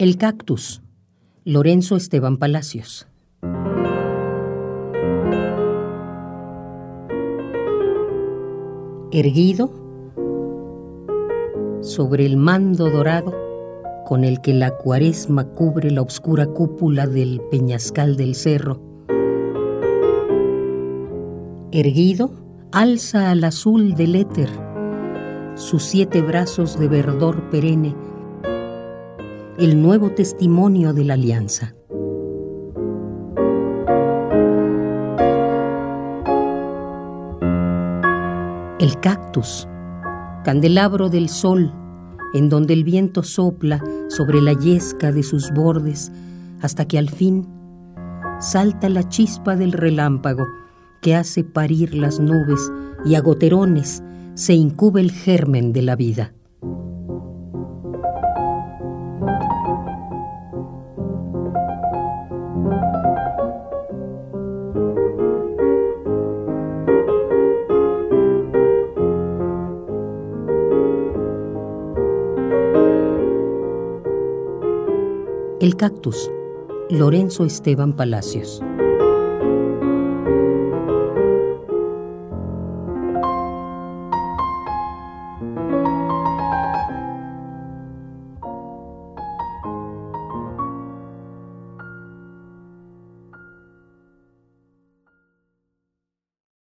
El cactus. Lorenzo Esteban Palacios. Erguido sobre el mando dorado con el que la cuaresma cubre la oscura cúpula del peñascal del cerro. Erguido, alza al azul del éter sus siete brazos de verdor perenne el nuevo testimonio de la alianza. El cactus, candelabro del sol, en donde el viento sopla sobre la yesca de sus bordes hasta que al fin salta la chispa del relámpago que hace parir las nubes y a goterones se incube el germen de la vida. El cactus, Lorenzo Esteban Palacios.